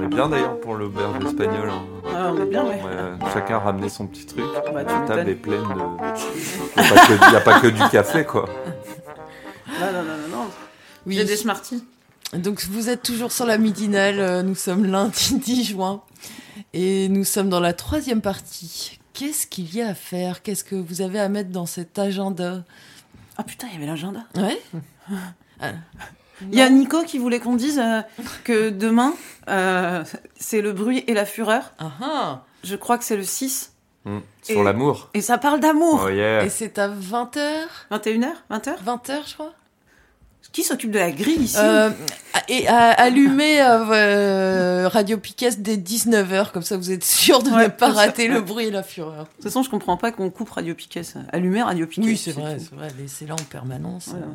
On est bien d'ailleurs pour l'auberge espagnole. hein. Ah, on est bien, ouais. Ouais, chacun a ramené son petit truc. Bah, tu La table est pleine de. Il n'y a, pas que- y a pas que du café, quoi. Non, non, non, non, non. Oui. J'ai des Smarties. Donc vous êtes toujours sur la midinale, euh, nous sommes lundi 10 juin et nous sommes dans la troisième partie. Qu'est-ce qu'il y a à faire? Qu'est-ce que vous avez à mettre dans cet agenda? Ah putain, il y avait l'agenda. Ouais Il y a Nico qui voulait qu'on dise euh, que demain, euh, c'est le bruit et la fureur. Ah ah Je crois que c'est le 6. Mm. Sur Et- l'amour. Et ça parle d'amour. Oh yeah. Et c'est à 20h 21h 20h 20h je crois Qui s'occupe de la grille ici? Euh, et à allumer euh, euh, Radio Piquet dès 19h, comme ça vous êtes sûr de Ouais, ne pas comme ça. rater le bruit et la fureur. De toute façon, je comprends pas qu'on coupe Radio Piquet. ça. Allumer Radio Piquet. Oui, c'est vrai, c'est vrai, laissez-la en permanence. Voilà. Euh,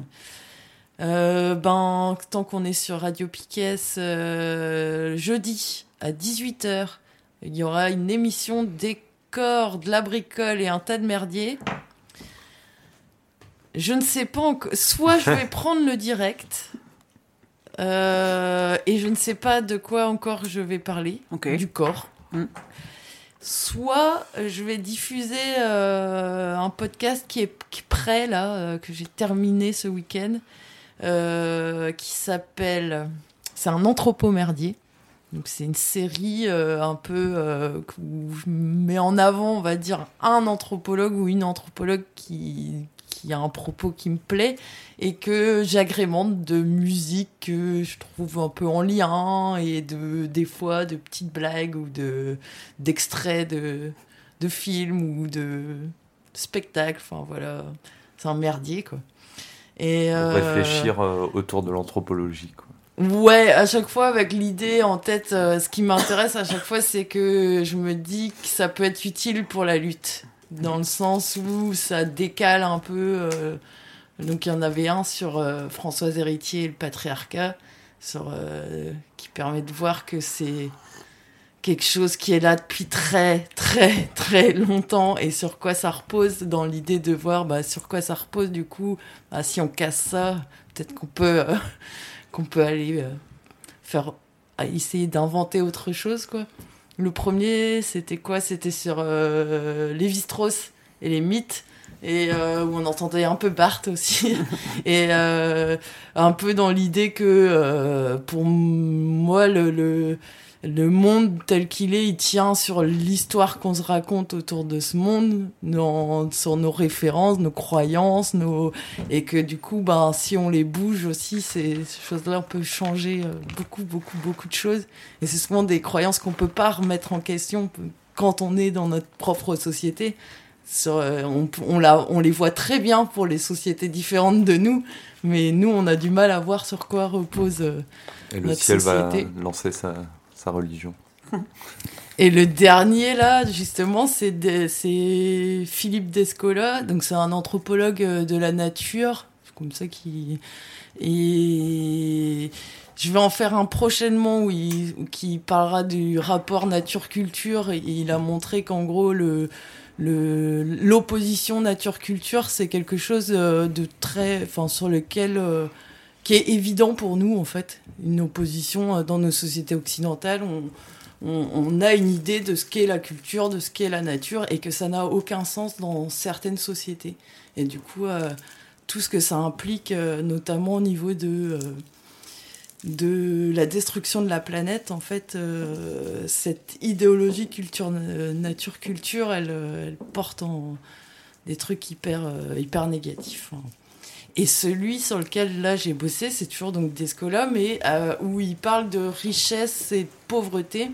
ben, tant qu'on est sur Radio Piquet, euh, jeudi à 18h, il y aura une émission décor, de la bricole et un tas de merdier. Je ne sais pas encore. Soit je vais prendre le direct. euh, et je ne sais pas de quoi encore je vais parler. Ok. Du corps. Mm. Soit euh, je vais diffuser euh, un podcast qui est, qui est prêt, là, euh, que j'ai terminé ce week-end, euh, qui s'appelle. C'est un anthropomerdier. Donc c'est une série euh, un peu euh, où je mets en avant, on va dire, un anthropologue ou une anthropologue qui, qui a un propos qui me plaît et que j'agrémente de musique que je trouve un peu en lien et de des fois de petites blagues ou de d'extraits de de films ou de spectacles. Enfin voilà, c'est un merdier quoi. Et euh, réfléchir euh, autour de l'anthropologie, quoi. Ouais, à chaque fois avec l'idée en tête, euh, ce qui m'intéresse à chaque fois, c'est que je me dis que ça peut être utile pour la lutte, dans le sens où ça décale un peu. donc il y en avait un sur Françoise Héritier et le patriarcat, sur, qui permet de voir que c'est quelque chose qui est là depuis très très très longtemps et sur quoi ça repose dans l'idée de voir bah, sur quoi ça repose du coup bah, si on casse ça peut-être qu'on peut euh, qu'on peut aller euh, faire essayer d'inventer autre chose quoi. Le premier c'était quoi? C'était sur euh, Lévi-Strauss et les mythes et où on entendait un peu Barthes aussi. Et un peu dans l'idée que pour moi le le monde tel qu'il est, il tient sur l'histoire qu'on se raconte autour de ce monde, sur nos références, nos croyances, nos et que du coup, ben, si on les bouge aussi, ces choses-là, on peut changer euh, beaucoup, beaucoup, beaucoup de choses. Et c'est souvent des croyances qu'on peut pas remettre en question quand on est dans notre propre société. Sur, euh, on, on, la, on les voit très bien pour les sociétés différentes de nous, mais nous, on a du mal à voir sur quoi repose. euh, Et le ciel société. va lancer sa, religion. Et le dernier, là, justement, c'est de- Philippe Descola. Donc, c'est un anthropologue euh, de la nature. Comme ça qu'il. Et je vais en faire un prochainement où il, qui parlera du rapport nature-culture. Il a montré qu'en gros, le. le- L'opposition nature-culture, c'est quelque chose euh, de très, enfin, sur lequel, euh, qui est évident pour nous en fait, une opposition euh, dans nos sociétés occidentales. On, on, a une idée de ce qu'est la culture, de ce qu'est la nature, et que ça n'a aucun sens dans certaines sociétés. Et du coup, euh, tout ce que ça implique, euh, notamment au niveau de, de la destruction de la planète, en fait, cette idéologie culture, nature-culture, elle, porte en des trucs hyper, hyper négatifs. hein. Et celui sur lequel là j'ai bossé, c'est toujours donc Descola, mais euh, où il parle de richesse et de pauvreté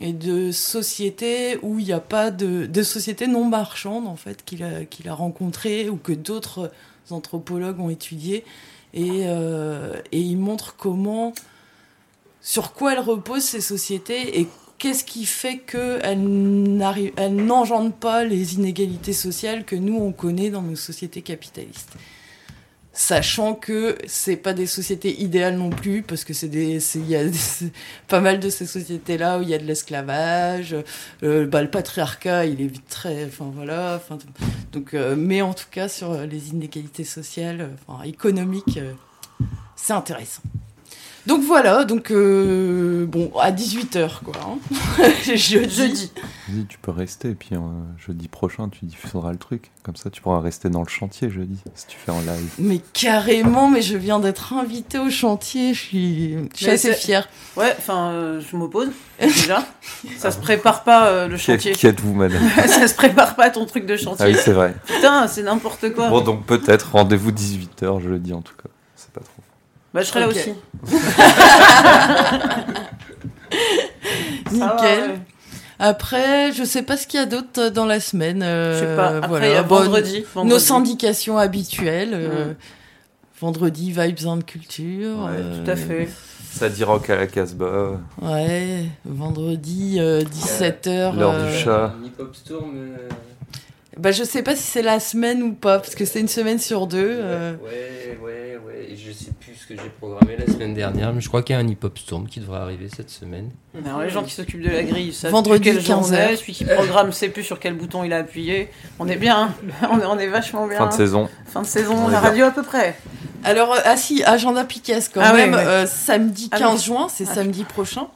et de société où il n'y a pas de, société non marchande en fait qu'il a, qu'il a rencontré ou que d'autres anthropologues ont étudié. Et, euh, et il montre comment sur quoi elles reposent ces sociétés et qu'est-ce qui fait qu'elle n'arrive, elle n'engendre pas les inégalités sociales que nous on connaît dans nos sociétés capitalistes sachant que c'est pas des sociétés idéales non plus parce que c'est des il y a des- pas mal de ces sociétés là où il y a de l'esclavage euh, bah, le patriarcat il est très enfin voilà donc euh, mais en tout cas sur les inégalités sociales euh, enfin économiques euh, c'est intéressant donc voilà donc euh, bon à 18h quoi hein. jeudi, Jeudi. Vas-y, tu peux rester, et puis euh, jeudi prochain, tu diffuseras le truc. Comme ça, tu pourras rester dans le chantier jeudi, si tu fais en live. mais carrément mais je viens d'être invitée au chantier je suis je suis assez fière Ouais, enfin, euh, je m'oppose, déjà. Ça se prépare pas, euh, le chantier. qui êtes-vous, madame ça se prépare pas, ton truc de Ah chantier. oui, c'est vrai. Putain, c'est n'importe quoi. Bon, donc peut-être rendez-vous 18h jeudi, en tout cas. Bah, je serai là aussi. Va, Nickel. ouais. Après, je sais pas ce qu'il y a d'autre dans la semaine. euh, Je sais pas. Après, voilà. il y a Bon, vendredi. Nos syndications habituelles. euh. Vendredi, Vibes and Culture. Ouais, euh, Tout à fait. Ça dit rock à la Casbah. Ouais, vendredi, euh, 17h. L'heure du chat. Un hip-hop storm. Bah, je sais pas si c'est la semaine ou pas, parce que c'est une semaine sur deux. euh. Ouais, ouais, ouais. Et je sais plus ce que j'ai programmé la semaine dernière, mais je crois qu'il y a un hip-hop storm qui devrait arriver cette semaine. Alors, les gens qui s'occupent de la grille, savent Vendredi, plus quel jour 15 on est, heures. Celui qui programme sait plus sur quel bouton il a appuyé. On est bien. hein. On est, on est vachement bien. Fin de saison. Fin de saison, la radio à peu près. Alors, euh, ah si, agenda Piquet quand Ah même, ouais. euh, samedi Ah 15 non. juin, c'est Ah, samedi prochain.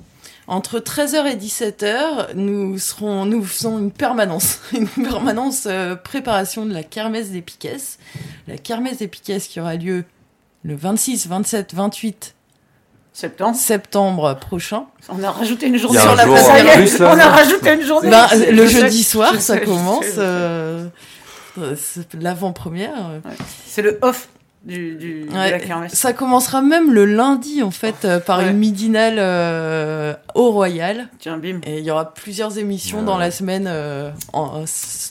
Entre 13h et 17h, nous serons, nous faisons une permanence, une permanence euh, préparation de la kermesse des Piquets. La kermesse des Piquets qui aura lieu le 26, 27, 28 Septembre. septembre prochain. On a rajouté une journée sur la jour place. en Ça y est, plus, là. on a rajouté une journée. Ben, sais, le je sais, jeudi soir, je ça sais, commence. euh, c'est l'avant-première. C'est le off du, du, Ouais. de la kermesse. Ça commencera même le lundi, en fait, euh, par Ouais. une midinale euh, au Royal. Tiens, bim. Et il y aura plusieurs émissions Ouais. dans la semaine euh, en-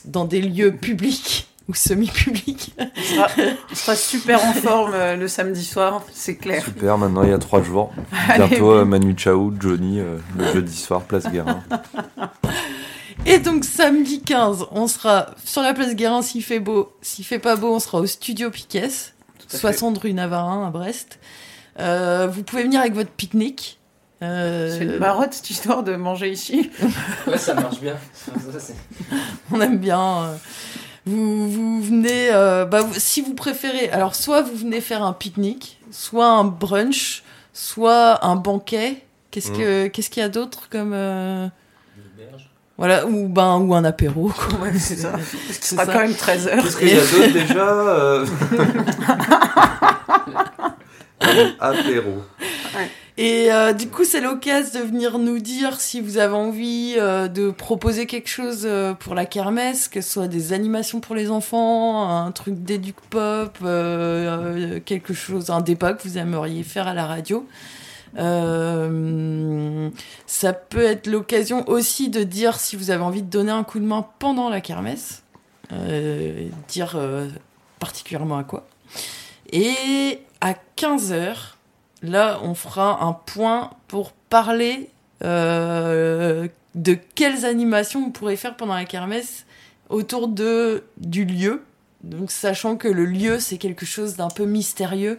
dans des lieux publics ou semi-publics. On sera, on sera super en forme euh, le samedi soir, c'est clair. Super, maintenant il y a trois jours. Bientôt euh. Manu Chao, Johnny, euh, le jeudi soir, place Guérin. Et donc samedi 15, on sera sur la place Guérin s'il fait beau. S'il fait pas beau, on sera au studio Piquet. 60 rue Navarin à Brest. Euh, vous pouvez venir avec votre pique-nique. Euh, C'est une marotte cette histoire de manger ici. Ouais, ça marche bien. On aime bien. euh, Vous, vous venez, euh, bah, si vous préférez, alors soit vous venez faire un pique-nique, soit un brunch, soit un banquet. Qu'est-ce Mm. que qu'est-ce qu'il y a d'autre comme euh, Une auberge. Voilà ou ben ou un apéro. quoi. Ouais, c'est ça. Parce qu'il C'est sera ça. quand même 13h. Qu'est-ce qu'il y a d'autre déjà euh Apéro. Et euh, du coup, c'est l'occasion de venir nous dire si vous avez envie euh, de proposer quelque chose euh, pour la kermesse, que ce soit des animations pour les enfants, un truc d'éduc pop, euh, euh, quelque chose, un débat que vous aimeriez faire à la radio. Euh, ça peut être l'occasion aussi de dire si vous avez envie de donner un coup de main pendant la kermesse, euh, dire euh, particulièrement à quoi. Et à 15h, là, on fera un point pour parler de quelles animations on pourrait faire pendant la kermesse autour de, du lieu. Donc, sachant que le lieu, c'est quelque chose d'un peu mystérieux.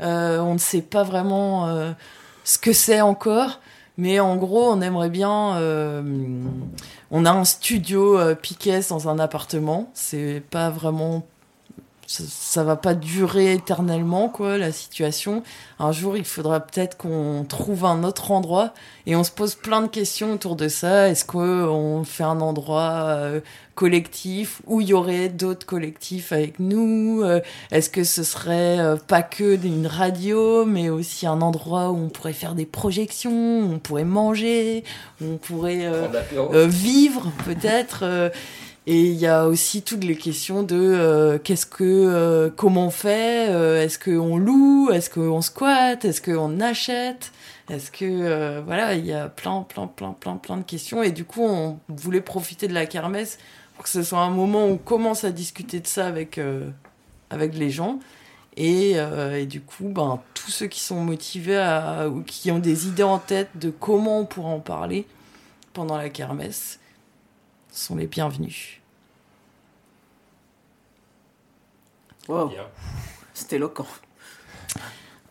On ne sait pas vraiment ce que c'est encore. Mais en gros, on aimerait bien. euh, on a un studio euh, Piquet dans un appartement. C'est pas vraiment. Ça, ça va pas durer éternellement, quoi, la situation. Un jour, il faudra peut-être qu'on trouve un autre endroit. Et on se pose plein de questions autour de ça. Est-ce qu'on fait un endroit euh, collectif où il y aurait d'autres collectifs avec nous? Euh, Est-ce que ce serait euh, pas que une radio, mais aussi un endroit où on pourrait faire des projections, où on pourrait manger, où on pourrait vivre peut-être et il y a aussi toutes les questions de euh, qu'est-ce que euh, comment on fait euh, est-ce qu'on loue est-ce qu'on squatte est-ce qu'on achète est-ce que voilà il y a plein plein plein plein plein de questions. Et du coup on voulait profiter de la kermesse pour que ce soit un moment où on commence à discuter de ça avec avec les gens. Et, du coup ben tous ceux qui sont motivés ou qui ont des idées en tête de comment on pourra en parler pendant la kermesse sont les bienvenus. Wow, c'est éloquent.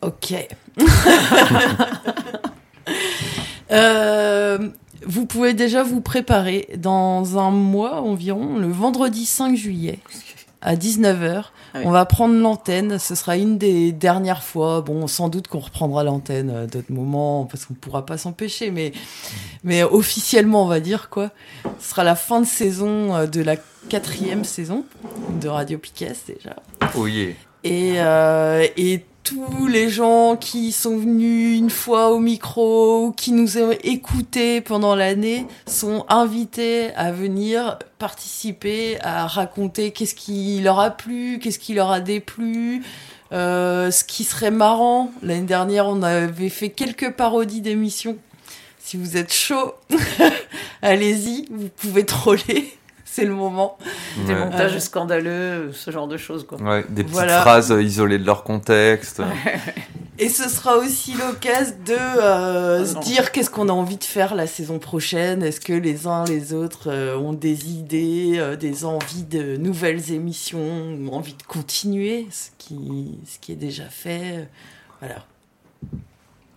Ok. Euh, vous pouvez déjà vous préparer dans un mois environ, le vendredi 5 juillet à 19h. Ah oui. On va prendre l'antenne. Ce sera une des dernières fois. Bon, sans doute qu'on reprendra l'antenne à d'autres moments parce qu'on pourra pas s'empêcher, mais, mais officiellement, on va dire quoi. Ce sera la fin de saison euh, de la quatrième saison de Radio Piquet déjà. Oh yeah. Et, euh, et tous les gens qui sont venus une fois au micro, ou qui nous ont écoutés pendant l'année, sont invités à venir participer, à raconter qu'est-ce qui leur a plu, qu'est-ce qui leur a déplu. Euh, ce qui serait marrant, l'année dernière, on avait fait quelques parodies d'émissions. Si vous êtes chaud, allez-y, vous pouvez troller, c'est le moment. Des montages Euh. scandaleux, ce genre de choses, quoi. Ouais, des petites Voilà. phrases isolées de leur contexte. Et ce sera aussi l'occasion de euh, Ah se dire qu'est-ce qu'on a envie de faire la saison prochaine. Est-ce que les uns les autres euh, ont des idées, euh, des envies de nouvelles émissions, ou envie de continuer ce qui, ce qui est déjà fait. Voilà.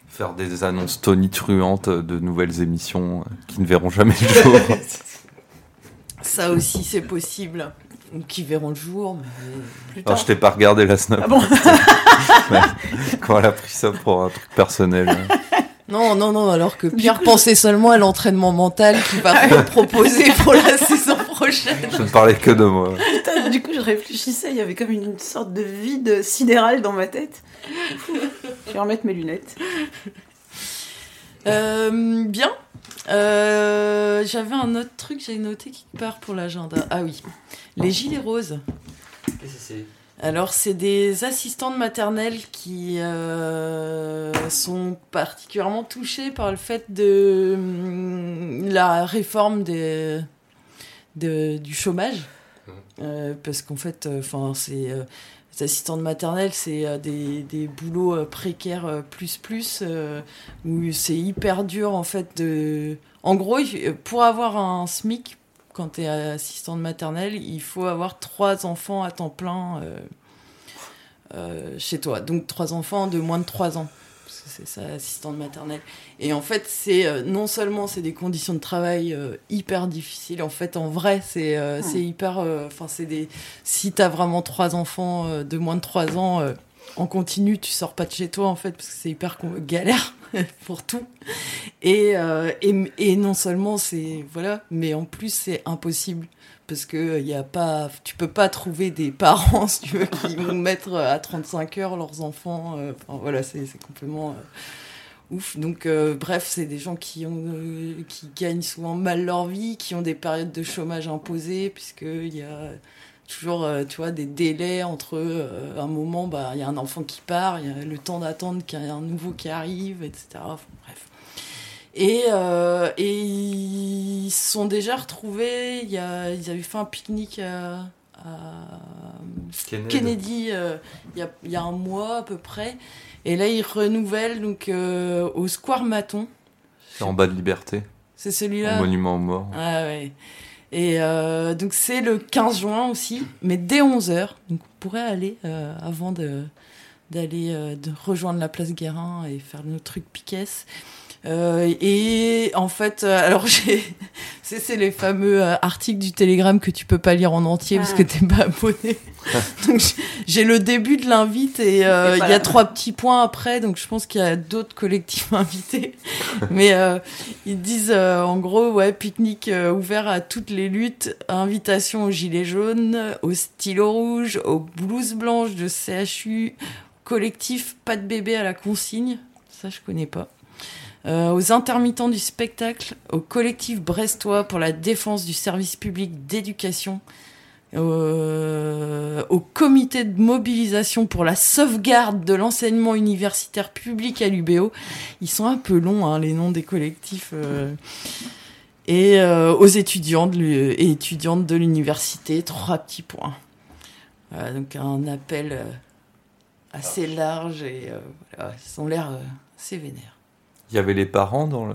Faire des annonces tonitruantes de nouvelles émissions qui ne verront jamais le jour. Ça aussi, c'est possible. Ou Qui verront le jour. Mais... Plus Alors, tard. je t'ai pas regardé la snap. Ah bon Quand elle a pris ça pour un truc personnel. Non, non, non, alors que Pierre pensait seulement à l'entraînement mental qu'il va nous proposer pour la saison prochaine. Je ne parlais que de moi. Putain, du coup, je réfléchissais, il y avait comme une, une sorte de vide sidéral dans ma tête. Je vais remettre mes lunettes. Euh, bien. Euh, J'avais un autre truc, j'ai noté quelque part pour l'agenda. Ah oui, les gilets roses. Qu'est-ce que c'est? Alors, c'est des assistantes maternelles qui euh, sont particulièrement touchées par le fait de hum, la réforme des, de- du chômage. Euh, parce qu'en fait, enfin, c'est les assistantes maternelles, c'est euh, des, des boulots euh, précaires euh, plus plus où c'est hyper dur en fait de. En gros, pour avoir un SMIC, quand tu es assistante maternelle, il faut avoir trois enfants à temps plein chez toi. Donc trois enfants de moins de trois ans. Parce que c'est ça, assistante maternelle. Et en fait, c'est euh, non seulement c'est des conditions de travail euh, hyper difficiles. En fait, en vrai, c'est euh, c'est hyper. Enfin, c'est des. Si t'as vraiment trois enfants de moins de trois ans. en continu, tu sors pas de chez toi en fait parce que c'est hyper galère pour tout. Et, euh, et, et non seulement c'est voilà, mais en plus c'est impossible parce que il y a pas, tu peux pas trouver des parents si tu veux qui vont mettre à 35 heures leurs enfants. euh, Enfin voilà, c'est complètement euh, ouf. Donc euh, bref, c'est des gens qui ont euh, qui gagnent souvent mal leur vie, qui ont des périodes de chômage imposées puisque il y a toujours euh, tu vois des délais entre euh, un moment bah il y a un enfant qui part, il y a le temps d'attendre qu'il y ait un nouveau qui arrive, etc. Enfin, bref. Et, euh, et ils se sont déjà retrouvés, il y a, ils avaient fait un pique-nique à, à Kennedy il y, a, il y a un mois à peu près. Et là, ils renouvellent donc, au Square Maton. C'est en bas de Liberté, C'est celui-là monument aux morts. Ah ouais. Et euh, donc c'est le 15 juin aussi, mais dès 11h. Donc on pourrait aller euh, avant de d'aller euh, de rejoindre la place Guérin et faire notre truc Piquet. Euh, et en fait, euh, alors j'ai, c'est, les fameux euh, articles du Télégramme que tu peux pas lire en entier parce Ah. que t'es pas abonné. donc j'ai- le début de l'invite et euh, il y a trois petits points après, donc je pense qu'il y a d'autres collectifs invités. Mais euh, ils disent en gros, ouais, pique-nique ouvert à toutes les luttes, invitation aux gilets jaunes, au stylo rouge, aux blouses blanches de CHU, collectif pas de bébé à la consigne, ça je connais pas. Euh, aux intermittents du spectacle, au collectif brestois pour la défense du service public d'éducation, euh, au comité de mobilisation pour la sauvegarde de l'enseignement universitaire public à l'UBO. Ils sont un peu longs, hein, les noms des collectifs. euh. Et aux étudiants et étudiantes de l'université, trois petits points. Voilà, donc un appel assez large et ils ont l'air assez vénères. Il y avait les parents dans le.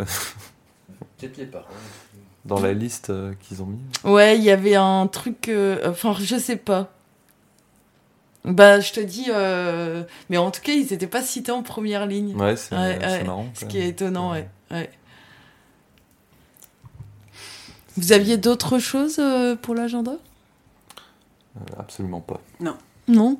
Peut-être les parents. Dans la liste euh, qu'ils ont mis. Ouais, il y avait un truc. euh, Enfin, je sais pas. Bah, je te dis. euh, Mais en tout cas, ils étaient pas cités en première ligne. Ouais, c'est Ouais, c'est ouais. marrant. Ce quand qui est étonnant, ouais. ouais. Vous aviez d'autres choses euh, pour l'agenda? Euh, absolument pas. Non Donc,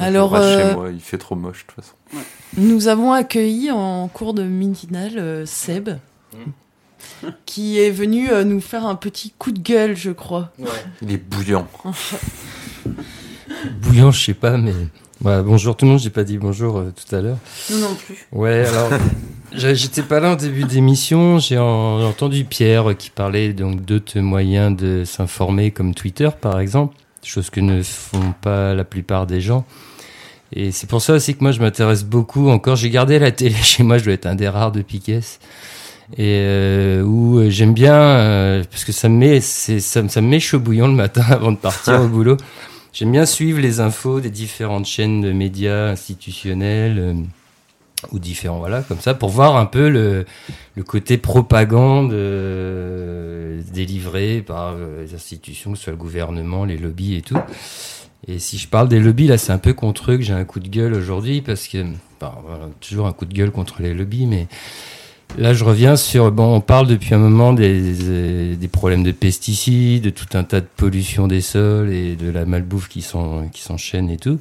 Alors, euh, chez moi, il fait trop moche de toute façon. nous avons accueilli en cours de midinal euh, Seb, qui est venu euh, nous faire un petit coup de gueule, je crois. Ouais. Il est bouillant. Bouillant, je sais pas, mais. Voilà, bonjour tout le monde, j'ai pas dit bonjour euh, tout à l'heure. Nous non plus. Ouais, alors, j'étais pas là en début d'émission, j'ai en- entendu Pierre qui parlait donc d'autres moyens de s'informer comme Twitter par exemple, chose que ne font pas la plupart des gens. Et c'est pour ça aussi que moi je m'intéresse beaucoup, encore j'ai gardé la télé chez moi, je dois être un des rares de Piquet. Et euh, où euh, j'aime bien, euh, parce que ça me, met, c'est- ça, me- ça me met chaud bouillant le matin avant de partir au boulot. J'aime bien suivre les infos des différentes chaînes de médias institutionnels ou différents, voilà, comme ça, pour voir un peu le, le côté propagande euh, délivré par euh, les institutions, que ce soit le gouvernement, les lobbies et tout. Et si je parle des lobbies, là, c'est un peu contre eux que j'ai un coup de gueule aujourd'hui, parce que, enfin, voilà, toujours un coup de gueule contre les lobbies, mais Là, je reviens sur. Bon, on parle depuis un moment des, des, des problèmes de pesticides, de tout un tas de pollution des sols et de la malbouffe qui s'en- qui s'enchaîne et tout.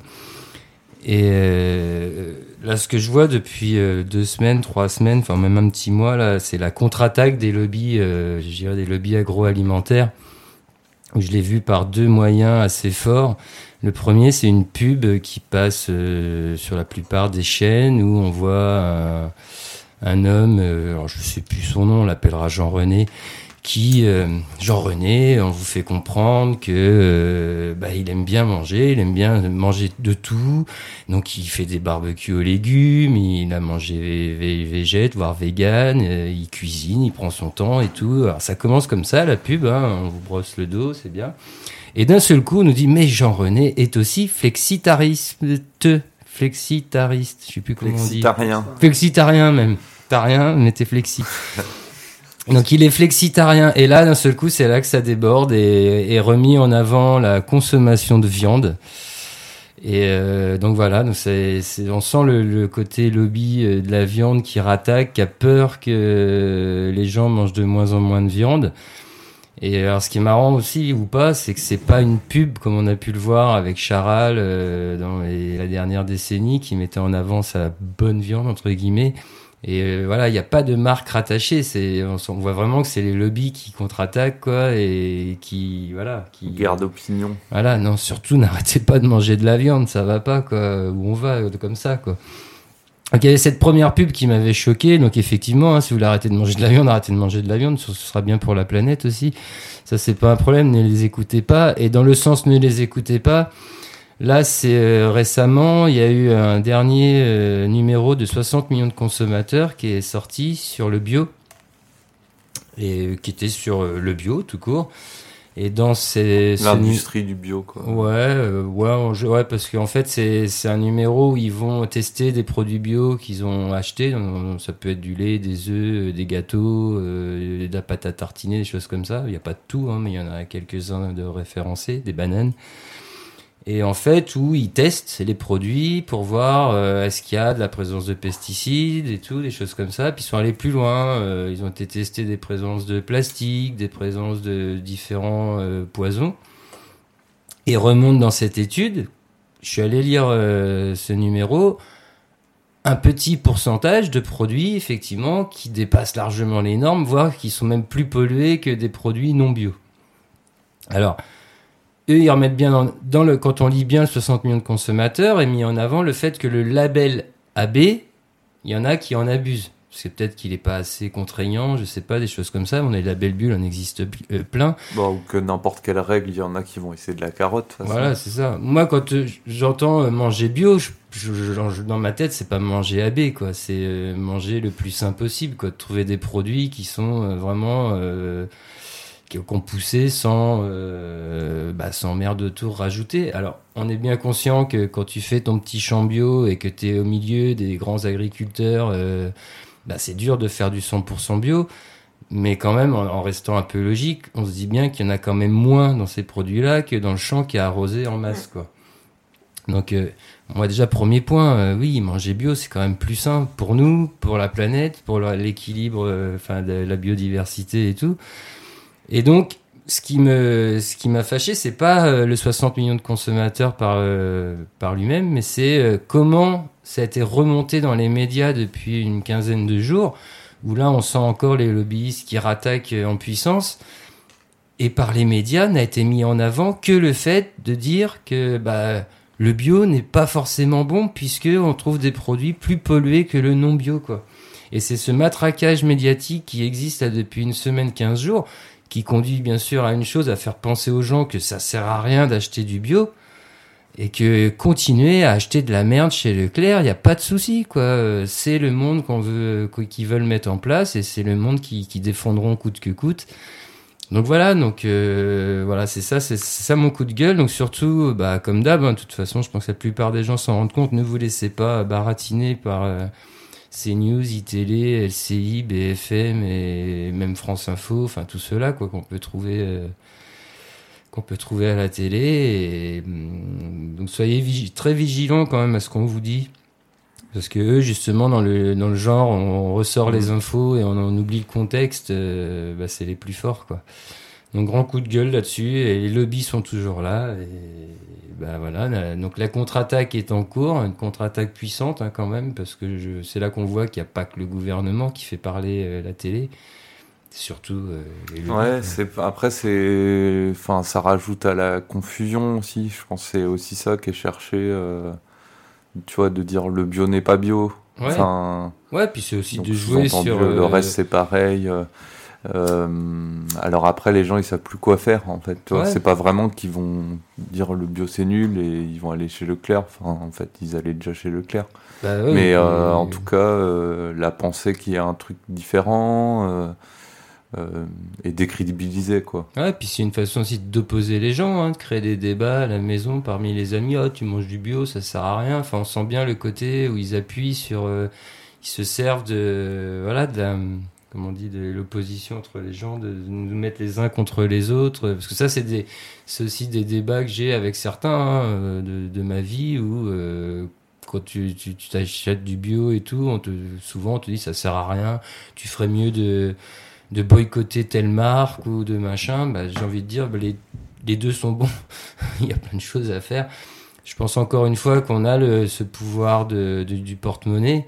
Et euh, là, ce que je vois depuis euh, deux semaines, trois semaines, enfin même un petit mois, là, c'est la contre-attaque des lobbies, euh, je dirais des lobbies agroalimentaires. Où je l'ai vu par deux moyens assez forts. Le premier, c'est une pub qui passe sur la plupart des chaînes où on voit un, homme, alors je sais plus son nom, on l'appellera Jean-René, qui, euh, Jean-René, on vous fait comprendre que euh, bah, il aime bien manger, il aime bien manger de tout, donc il fait des barbecues aux légumes, il a mangé vé- vé- végète, voire vegan, euh, il cuisine, il prend son temps et tout. Alors ça commence comme ça, la pub, hein, on vous brosse le dos, c'est bien. Et d'un seul coup, on nous dit, mais Jean-René est aussi flexitariste, flexitariste, je sais plus comment on dit. Flexitarien. Flexitarien même. T'as rien, mais t'es flexi. Donc il est flexitarien. Et là, d'un seul coup, c'est là que ça déborde et est remis en avant la consommation de viande. Et euh, donc voilà, donc c'est, on sent le, côté lobby euh, de la viande qui rattaque, qui a peur que les gens mangent de moins en moins de viande. Et alors, ce qui est marrant aussi ou pas, c'est que c'est pas une pub comme on a pu le voir avec Charal euh, dans la dernière décennie qui mettait en avant sa bonne viande entre guillemets. Et euh, voilà, il n'y a pas de marque rattachée. C'est, on, voit vraiment que c'est les lobbies qui contre-attaquent quoi et qui voilà, qui Guerre d'opinion. voilà, non, surtout n'arrêtez pas de manger de la viande, ça va pas, quoi. Où on va, euh, comme ça, quoi. Donc il y avait cette première pub qui m'avait choqué. Donc effectivement, hein, si vous voulez arrêter de manger de la viande, arrêtez de manger de la viande. Ce ce sera bien pour la planète aussi. Ça, c'est pas un problème. Ne les écoutez pas. Et dans le sens ne les écoutez pas, là, c'est euh, récemment, il y a eu un dernier euh, numéro de 60 millions de consommateurs qui est sorti sur le bio et euh, qui était sur le bio tout court. Et dans ces, L'industrie du bio, quoi. Ouais, euh, ouais, parce qu'en fait, c'est c'est un numéro où ils vont tester des produits bio qu'ils ont achetés. Donc, Ça peut être du lait, des œufs, des gâteaux, euh, de la pâte à tartiner, des choses comme ça. Il n'y a pas de tout, hein, mais il y en a quelques-uns de référencés, des bananes. Et en fait, où ils testent les produits pour voir euh, est-ce qu'il y a de la présence de pesticides et tout, des choses comme ça. Puis ils sont allés plus loin. euh, ils ont été testés des présences de plastique, des présences de différents euh, poisons. Et remonte dans cette étude. Je suis allé lire euh, ce numéro. Un petit pourcentage de produits, effectivement, qui dépassent largement les normes, voire qui sont même plus pollués que des produits non bio. Alors, eux, ils remettent bien dans, dans le, quand on lit bien le 60 millions de consommateurs, et mis en avant le fait que le label AB, il y en a qui en abusent. Parce que peut-être qu'il n'est pas assez contraignant, je sais pas, des choses comme ça. On a le label bulle, on existe euh, plein. Bon, ou que n'importe quelle règle, il y en a qui vont essayer de la carotte. de. Voilà, c'est ça. Moi, quand euh, j'entends euh, manger bio, je, je- je- je- dans ma tête, c'est pas manger AB, quoi. C'est euh, manger le plus sain possible, quoi. De trouver des produits qui sont vraiment qu'on poussé sans euh, bah, sans merde autour rajoutée. Alors, on est bien conscient que quand tu fais ton petit champ bio et que tu es au milieu des grands agriculteurs, euh, bah, c'est dur de faire du 100% bio. Mais quand même, en, restant un peu logique, on se dit bien qu'il y en a quand même moins dans ces produits-là que dans le champ qui est arrosé en masse, quoi. Donc, euh, moi déjà, premier point, euh, oui, manger bio, c'est quand même plus sain pour nous, pour la planète, pour l'équilibre, euh, enfin, de la biodiversité et tout. Et donc, ce qui me, ce qui m'a fâché, c'est pas euh, le 60 millions de consommateurs par euh, par lui-même, mais c'est euh, comment ça a été remonté dans les médias depuis une quinzaine de jours, où là, on sent encore les lobbyistes qui rattaquent en puissance. Et par les médias, n'a été mis en avant que le fait de dire que bah, le bio n'est pas forcément bon puisque on trouve des produits plus pollués que le non bio, quoi. Et c'est ce matraquage médiatique qui existe depuis une semaine, 15 jours, qui conduit bien sûr à une chose, à faire penser aux gens que ça sert à rien d'acheter du bio et que continuer à acheter de la merde chez Leclerc, il n'y a pas de souci, quoi. Euh, C'est le monde qu'on veut, qu'ils veulent mettre en place et c'est le monde qui, défendront coûte que coûte. Donc voilà, donc euh, voilà, c'est ça, c'est ça mon coup de gueule. Donc surtout, bah comme d'hab, hein, de toute façon, je pense que la plupart des gens s'en rendent compte. Ne vous laissez pas baratiner par euh, CNews, iTélé, LCI, BFM et même France Info, enfin tout cela quoi qu'on peut trouver euh, qu'on peut trouver à la télé. Et, hum, donc soyez vigi- très vigilants quand même à ce qu'on vous dit. Parce que eux, justement, dans le, dans le genre, on ressort les infos et on en oublie le contexte, euh, bah, c'est les plus forts, quoi. Donc, grand coup de gueule là-dessus, et les lobbies sont toujours là, et bah voilà. la- Donc, la contre-attaque est en cours, une contre-attaque puissante, hein, quand même, parce que c'est là qu'on voit qu'il n'y a pas que le gouvernement qui fait parler euh, la télé, surtout euh, les lobbies. Ouais, c'est après c'est, enfin, ça rajoute à la confusion aussi. Je pense c'est aussi ça qui est cherché, euh, tu vois, de dire le bio n'est pas bio. Ouais. Enfin, Ouais, puis c'est aussi de jouer sur. le euh, reste c'est pareil. Euh, alors après, les gens ils savent plus quoi faire en fait. Ouais. c'est pas vraiment qu'ils vont dire le bio c'est nul et ils vont aller chez Leclerc. Enfin, en fait, ils allaient déjà chez Leclerc. bah Mais et- euh, en tout cas, euh, la pensée qu'il y a un truc différent euh, est décrédibilisée, quoi. Ouais, puis c'est une façon aussi d'opposer les gens, hein, de créer des débats à la maison parmi les amis. Oh, tu manges du bio, ça sert à rien. Enfin, on sent bien le côté où ils appuient sur, euh, ils se servent de, voilà, de la- comment on dit, de l'opposition entre les gens, de, nous mettre les uns contre les autres. Parce que ça, c'est aussi des débats que j'ai avec certains hein, euh, de, ma vie où euh, quand tu, t'achètes du bio et tout, on te, souvent on te dit ça sert à rien. Tu ferais mieux de boycotter telle marque ou de machin, bah, j'ai envie de dire, bah, les, les deux sont bons. Il y a plein de choses à faire. Je pense encore une fois qu'on a le, ce pouvoir de- du porte-monnaie,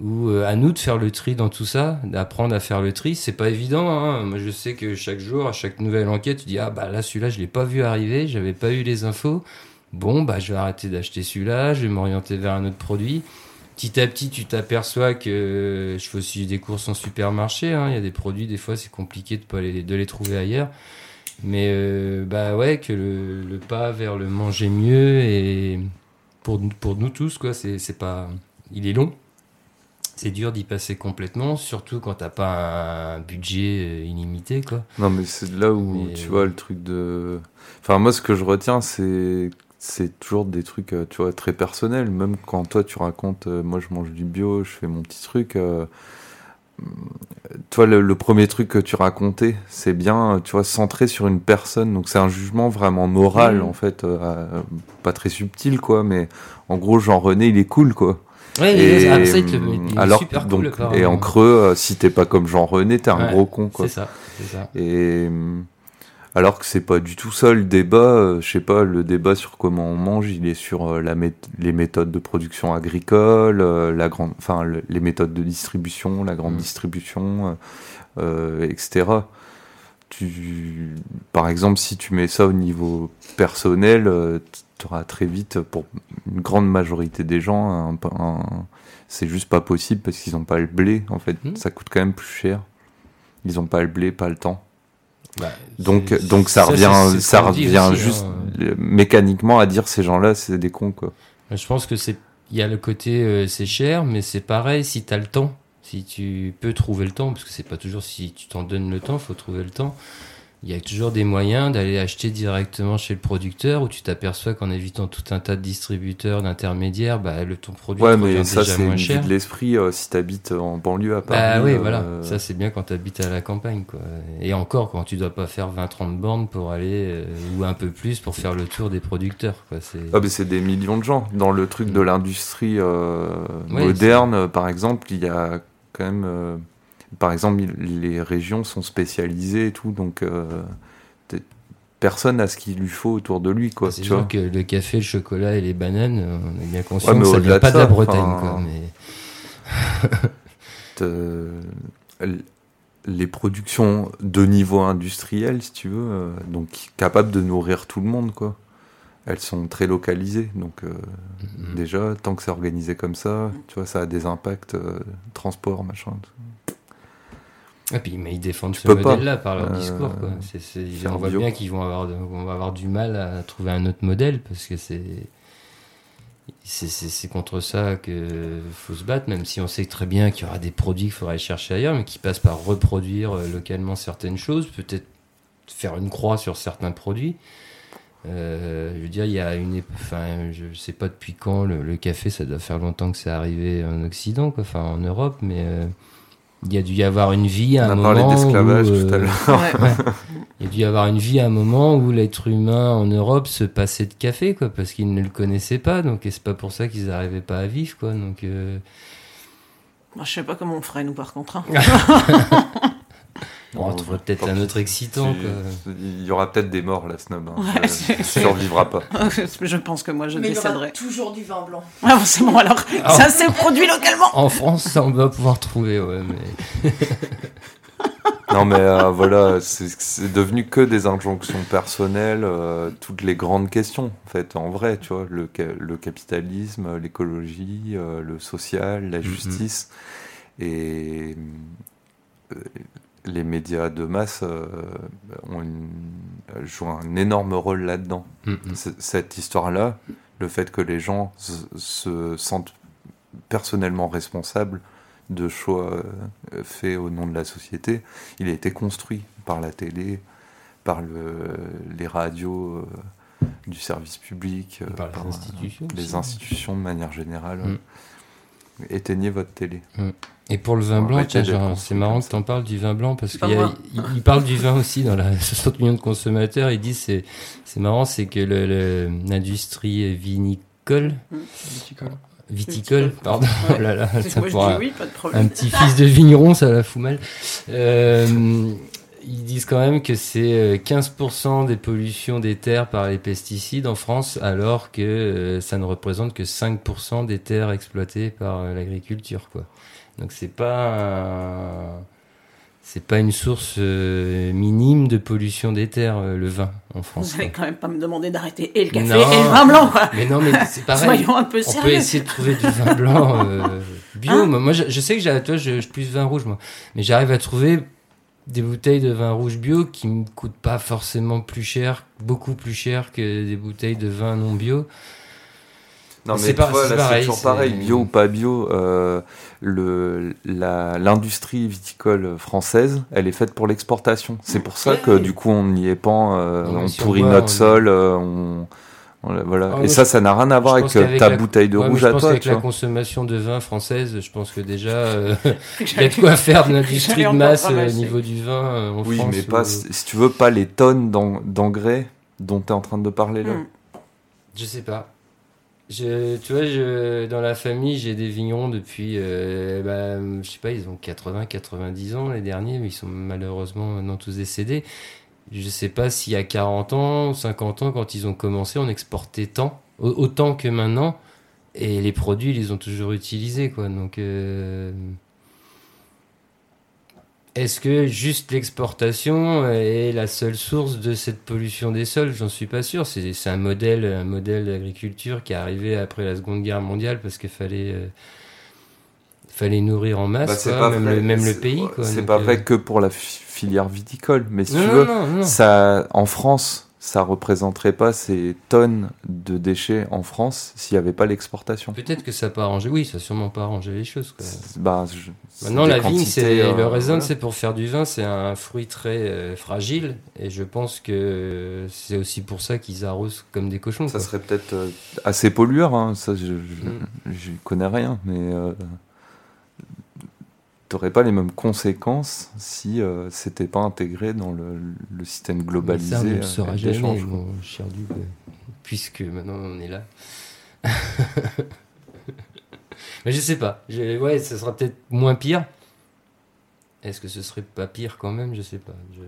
où euh, à nous de faire le tri dans tout ça, d'apprendre à faire le tri. C'est pas évident. Hein. Moi, je sais que chaque jour, à chaque nouvelle enquête, tu dis ah bah là celui-là je l'ai pas vu arriver, j'avais pas eu les infos. Bon bah je vais arrêter d'acheter celui-là, je vais m'orienter vers un autre produit petit à petit, tu t'aperçois que je fais aussi des courses en supermarché. hein. Il y a des produits, des fois, c'est compliqué de, pas les, de les trouver ailleurs. Mais euh, bah ouais, que le, pas vers le manger mieux et pour, pour nous tous, quoi, c'est pas. Il est long. C'est dur d'y passer complètement, surtout quand t'as pas un budget euh, illimité, quoi. Non, mais c'est là où Mais- tu vois le truc de. Enfin, moi, ce que je retiens, c'est c'est toujours des trucs, euh, tu vois, très personnels. Même quand toi, tu racontes, euh, moi, je mange du bio, je fais mon petit truc. euh, Toi, le, le premier truc que tu racontais, c'est bien, tu vois, centré sur une personne. Donc, c'est un jugement vraiment moral, Mhm. en fait, euh, pas très subtil, quoi. Mais en gros, Jean-René, il est cool, quoi. Ouais, Et, ah, le- il est alors, super donc, cool, et en creux, euh, si t'es pas comme Jean-René, t'es un Ouais, gros con, quoi. C'est ça, c'est ça. Et hum, alors que c'est pas du tout ça le débat, euh, je sais pas, le débat sur comment on mange, il est sur euh, la les méthodes de production agricole, euh, la grande, enfin le- les méthodes de distribution, la grande Mm. distribution, euh, euh, etc. Tu, par exemple, si tu mets ça au niveau personnel, tu auras très vite, pour une grande majorité des gens, un- un- c'est juste pas possible parce qu'ils ont pas le blé, en fait. Mm. Ça coûte quand même plus cher. Ils ont pas le blé, pas le temps. Bah, Donc, donc ça revient, ça revient aussi, juste hein. mécaniquement à dire ces gens-là, c'est des cons, quoi. Je pense que c'est, il y a le côté euh, c'est cher, mais c'est pareil si tu as le temps, si tu peux trouver le temps, parce que c'est pas toujours si tu t'en donnes le temps, faut trouver le temps. Il y a toujours des moyens d'aller acheter directement chez le producteur où tu t'aperçois qu'en évitant tout un tas de distributeurs, d'intermédiaires, bah, le ton produit Ouais, mais ça, déjà moins cher. de l'esprit euh, si t'habites en banlieue à Paris. Bah oui, euh, voilà. Ça, c'est bien quand tu habites à la campagne, quoi. Et encore, quand tu dois pas faire 20-30 bornes pour aller, euh, ou un peu plus, pour faire le tour des producteurs, quoi. C'est... Ah, mais c'est des millions de gens. Dans le truc de l'industrie euh, Ouais, moderne, par exemple, il y a quand même. Par exemple, les régions sont spécialisées et tout, donc euh, personne n'a ce qu'il lui faut autour de lui, quoi. c'est tu sûr vois. que le café, le chocolat et les bananes, euh, on est bien conscient Ouais, que ça au-delà vient pas de, ça, la Bretagne, quoi. Mais... Les productions de niveau industriel, si tu veux, euh, donc capables de nourrir tout le monde, quoi. Elles sont très localisées, donc euh, Mhm. déjà, tant que c'est organisé comme ça, tu vois, ça a des impacts euh, transport, machin. tout. Et puis, mais ils défendent ce modèle-là par leur Euh, discours. Quoi. C'est, c'est- faire on voit bio. bien qu'ils vont avoir, on va avoir du mal à trouver un autre modèle parce que c'est, c'est, contre ça que faut se battre, même si on sait très bien qu'il y aura des produits qu'il faudra aller chercher ailleurs, mais qui passent par reproduire euh, localement certaines choses, peut-être faire une croix sur certains produits. Euh, je veux dire, il y a une, enfin, je sais pas depuis quand le, le café, ça doit faire longtemps que c'est arrivé en Occident, quoi, enfin en Europe, mais euh, il y a dû y avoir une vie à On un a moment. parlé d'esclavage où, tout à euh, l'heure. Ouais. Ouais. Il y a dû y avoir une vie à un moment où l'être humain en Europe se passait de café, quoi, parce qu'ils ne le connaissaient pas, donc et c'est pas pour ça qu'ils n'arrivaient pas à vivre, quoi. Donc, euh, Moi, je sais pas comment on ferait, nous, par contre. hein. bon, on trouverait peut-être un autre excitant, quoi. Il y aura peut-être des morts, la snob. Hein. Ouais, Euh, survivras pas. je pense que moi, je Mais il y aura décéderai. toujours du vin blanc. Ah, bon, c'est bon, alors. Ah. Ça, c'est produit localement. En France, ça, on va pouvoir trouver, ouais, mais. Non, mais euh, voilà, c'est devenu que des injonctions personnelles, euh, toutes les grandes questions, en fait, en vrai, tu vois, le, ca- le capitalisme, l'écologie, euh, le social, la Mhm. justice, et euh, les médias de masse euh, ont une- jouent un énorme rôle là-dedans. Mm, mm. Cette histoire-là, le fait que les gens se, se sentent personnellement responsables de choix euh, faits au nom de la société, il a été construit par la télé, par le, les radios euh, du service public, Par les institutions les institutions de manière générale. Mm. Éteignez votre télé. Et pour le vin blanc, tiens, c'est marrant que tu en parles du vin blanc parce Pas qu'il y a- moi. il, il parle du vin aussi dans la 60 millions de consommateurs. Il dit c'est c'est marrant, c'est que le- le- l'industrie vinicole, viticole, pardon, Ouais. oh là là, ça Moi, je pour dis un- oui, pas de un petit fils de vigneron, ça la fout mal. Euh, ils disent quand même que c'est euh, 15% des pollutions des terres par les pesticides en France, alors que euh, ça ne représente que 5% des terres exploitées par euh, l'agriculture, quoi. Donc c'est pas un- c'est pas une source euh, minime de pollution des terres, euh, le vin en France. Vous allez quand même pas me demander d'arrêter et le café Non. et le vin blanc, quoi. Mais non, mais c'est pareil. Soyons un peu On peut sérieux. essayer de trouver du vin blanc euh, bio. Hein moi, je, je sais que j'ai, toi, je, je plus vin rouge, moi. Mais j'arrive à trouver des bouteilles de vin rouge bio qui me coûtent pas forcément plus cher, beaucoup plus cher que des bouteilles de vin non bio. Non, C'est mais pas- tu vois, c'est là, pareil, c'est toujours pareil, bio ou pas bio. euh, le, la, l'industrie viticole française, elle est faite pour l'exportation. C'est pour ça que du coup, on n'y est pas, euh, on pourrit boit, notre on- sol, euh, on- voilà. Ah, Et moi, ça, ça n'a rien à voir avec euh, ta la- bouteille de Ouais, mais rouge je à pense toi, qu'avec la vois. consommation de vin française, je pense que déjà, euh, il y a de quoi faire de l'industrie de masse euh, au niveau du vin euh, en Oui, France. mais pas, ou- si tu veux, pas les tonnes d'en- d'engrais dont tu es en train de parler là. Hmm. Je sais pas. Je, tu vois, je, dans la famille, j'ai des vignerons depuis, euh, bah, je sais pas, ils ont 80, 90 ans les derniers, mais ils sont malheureusement maintenant tous décédés. Je sais pas s'il y a 40 ans, 50 ans, quand ils ont commencé, on exportait tant, au- autant que maintenant, et les produits, ils les ont toujours utilisés, quoi. Donc, euh, est-ce que juste l'exportation est la seule source de cette pollution des sols? J'en suis pas sûr. C'est c'est un modèle, un modèle d'agriculture qui est arrivé après la Seconde Guerre mondiale parce qu'il fallait, euh, fallait nourrir en masse, Bah, quoi, pas même, vrai. le, même le pays. C'est pas euh, vrai que pour la fi- filière viticole, mais si Non, tu veux, non, non. ça, en France, ça représenterait pas ces tonnes de déchets en France s'il n'y avait pas l'exportation. Peut-être que ça n'a pas arrangé. Oui, ça n'a sûrement pas arrangé les choses. quoi. Bah, je- Maintenant, la vigne, c'est euh, le raisin, voilà. c'est pour faire du vin, c'est un fruit très euh, fragile, et je pense que c'est aussi pour ça qu'ils arrosent comme des cochons. Ça quoi. serait peut-être euh, assez pollueur, hein, ça je, je, Mm. j'y connais rien, mais t'aurais pas les mêmes conséquences si euh, c'était pas intégré dans le, le système Mais globalisé ça, ne euh, saura jamais, mon cher Duc, euh, puisque maintenant on est là. Mais je sais pas. Je- ouais, ça sera peut-être moins pire. Est-ce que ce serait pas pire quand même? Je sais pas. Je-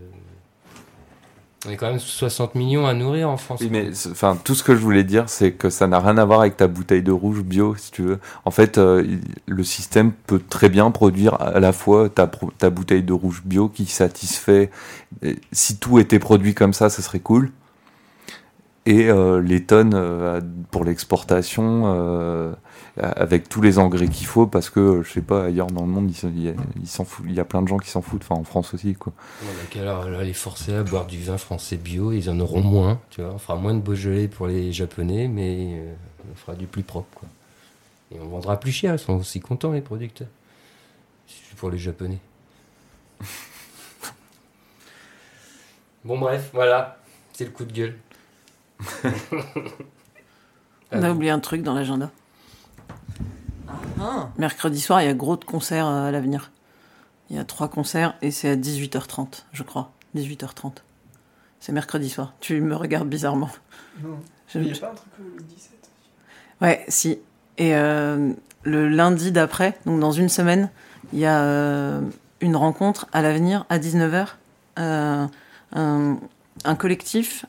On est quand même 60 millions à nourrir en France. Oui, mais enfin, tout ce que je voulais dire, c'est que ça n'a rien à voir avec ta bouteille de rouge bio, si tu veux. En fait, euh, le système peut très bien produire à la fois ta, ta bouteille de rouge bio qui satisfait. Si tout était produit comme ça, ça serait cool. Et euh, les tonnes euh, pour l'exportation, avec tous les engrais qu'il faut, parce que je sais pas ailleurs dans le monde, ils s'en- il y, a- ils s'en foutent. Il y a plein de gens qui s'en foutent. Enfin, en France aussi, quoi. Alors, là, les forcer à boire du vin français bio, ils en auront moins, tu vois. On fera moins de Beaujolais pour les Japonais, mais euh, on fera du plus propre, quoi. Et on vendra plus cher, ils sont aussi contents, les producteurs. C'est pour les Japonais. bon, bref, voilà. C'est le coup de gueule. On a oublié un truc dans l'agenda. Ah, Mercredi soir, il y a gros de concerts euh, à l'avenir. Il y a trois concerts et c'est à 18h30, je crois. 18h30. C'est mercredi soir. Tu me regardes bizarrement. Non. Je- Il n'y a pas un truc le 17 Ouais, si. Et euh, le lundi d'après, donc dans une semaine, il y a euh, une rencontre à l'avenir à 19h. Euh, un, un collectif.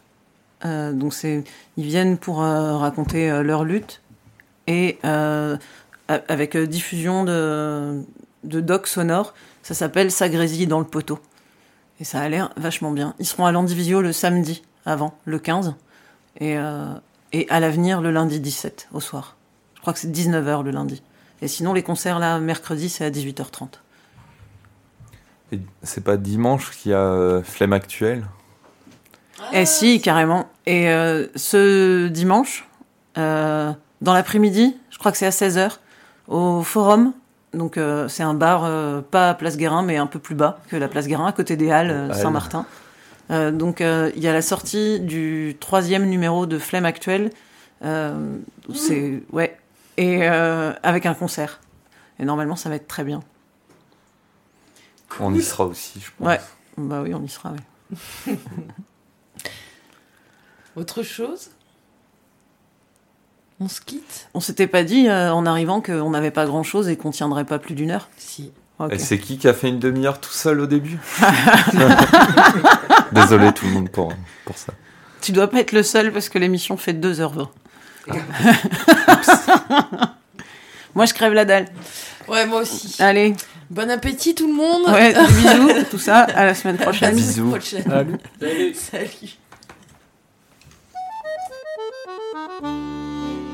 euh, donc c'est, ils viennent pour euh, raconter euh, leur lutte et euh, avec euh, diffusion de, de docs sonores. Ça s'appelle Ça grésille dans le poteau. Et ça a l'air vachement bien. Ils seront à l'Andivisio le samedi avant, le 15. Et, euh, et à l'avenir le lundi 17 au soir. Je crois que c'est 19h le lundi. Et sinon, les concerts là, mercredi, c'est à 18h30. Et c'est pas dimanche qu'il y a euh, Flemme Actuelle? Et si, carrément. Et euh, ce dimanche, euh, dans l'après-midi, je crois que c'est à 16h, au Forum. Donc euh, c'est un bar, euh, pas à Place Guérin, mais un peu plus bas que la Place Guérin, à côté des Halles, euh. Saint-Martin. Euh, donc euh, il y a la sortie du troisième numéro de Flemme Actuelle. Euh, c'est ouais, et euh, avec un concert. Et normalement, ça va être très bien. On y sera aussi, je pense. Ouais. Bah oui, on y sera. ouais. autre chose? On se quitte? On s'était pas dit euh, en arrivant qu'on n'avait pas grand chose et qu'on tiendrait pas plus d'une heure? Si. Et c'est qui qui a fait une demi-heure tout seul au début? Désolé tout le monde pour, pour ça. Tu dois pas être le seul parce que l'émission fait 2h20. Moi, je crève la dalle. Ouais, moi aussi. Allez, Bon appétit tout le monde. ouais, bisous, tout ça. À la semaine À la prochaine. Bisous. Salut. Salut.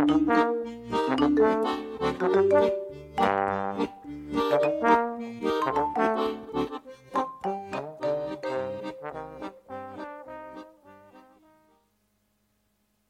Thank you.